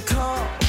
call.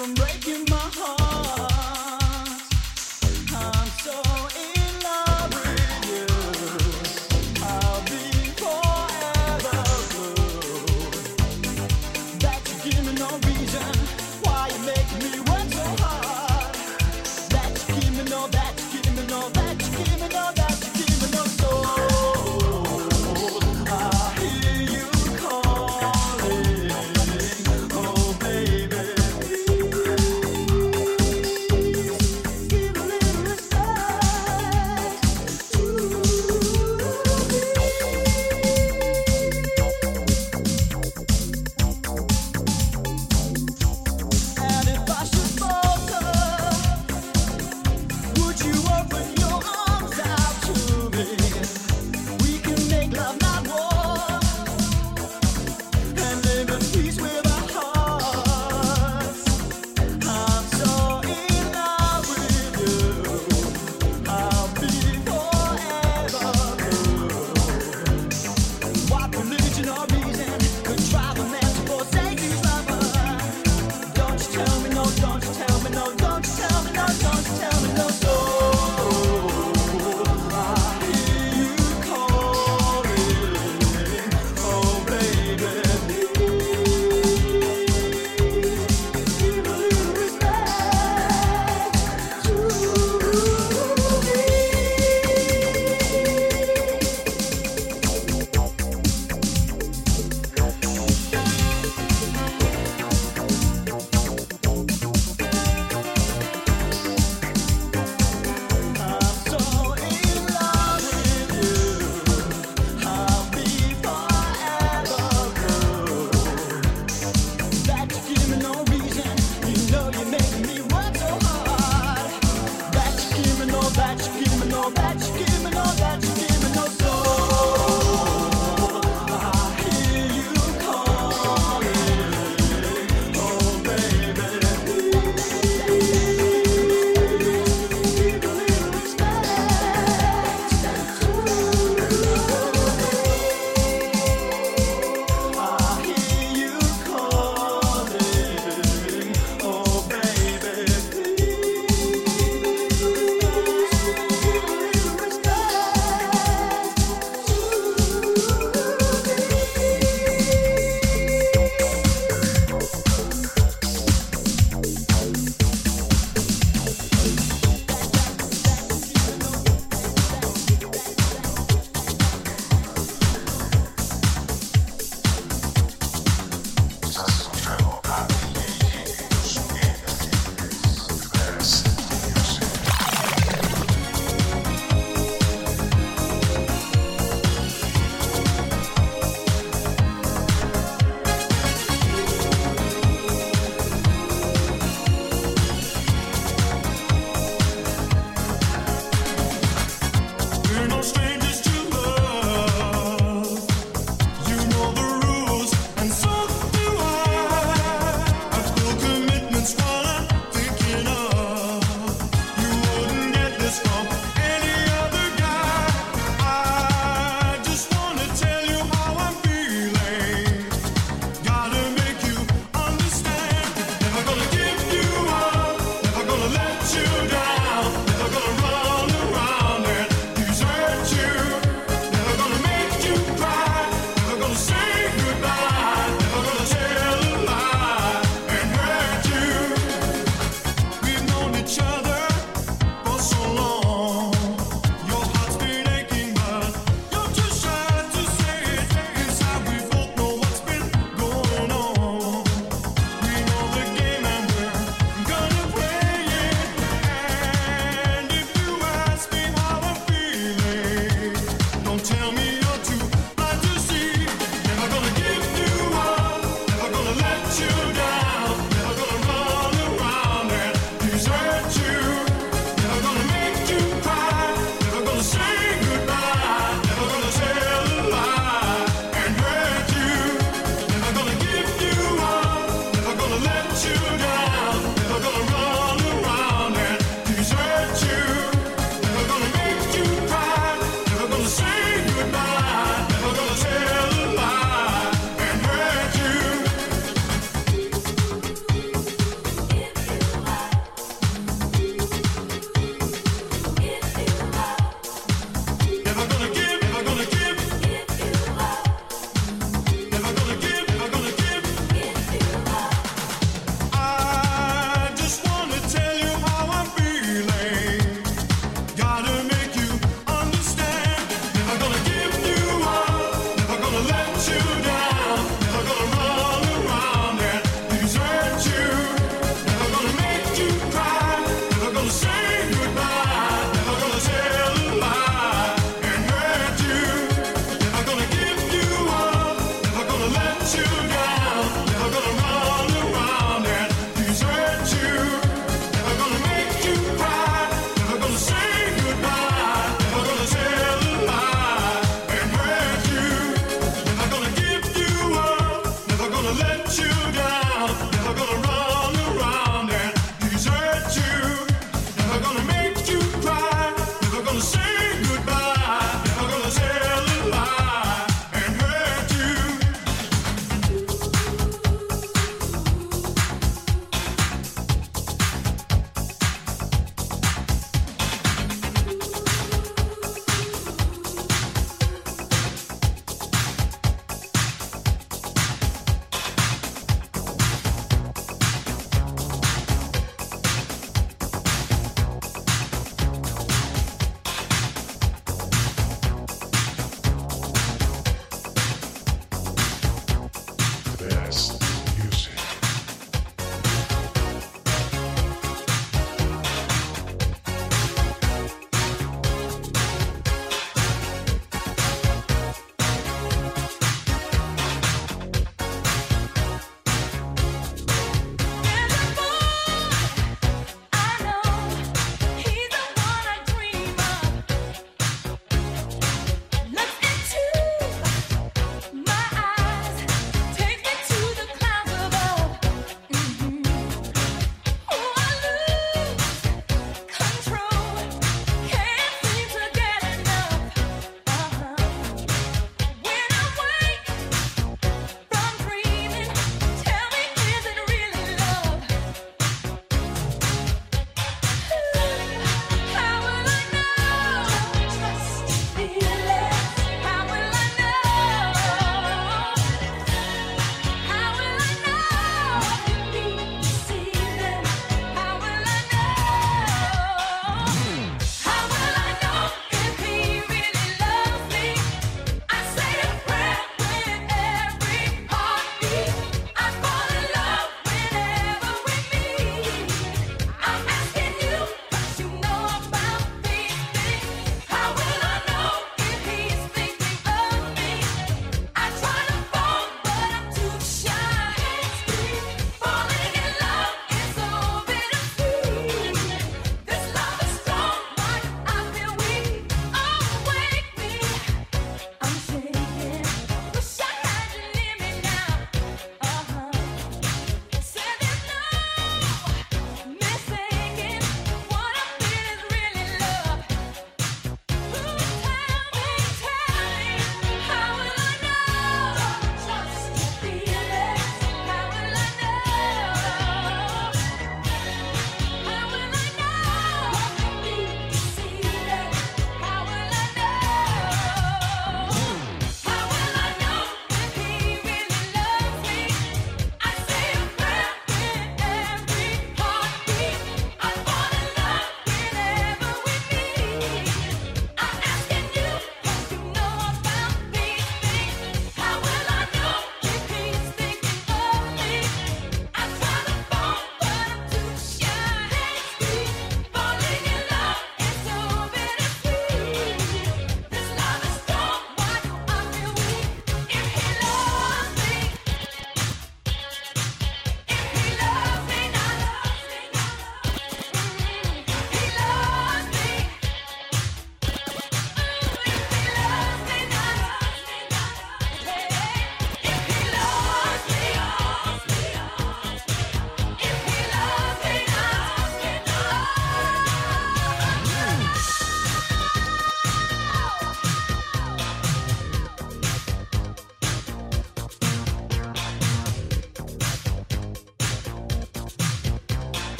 from breaking my heart.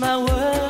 my world.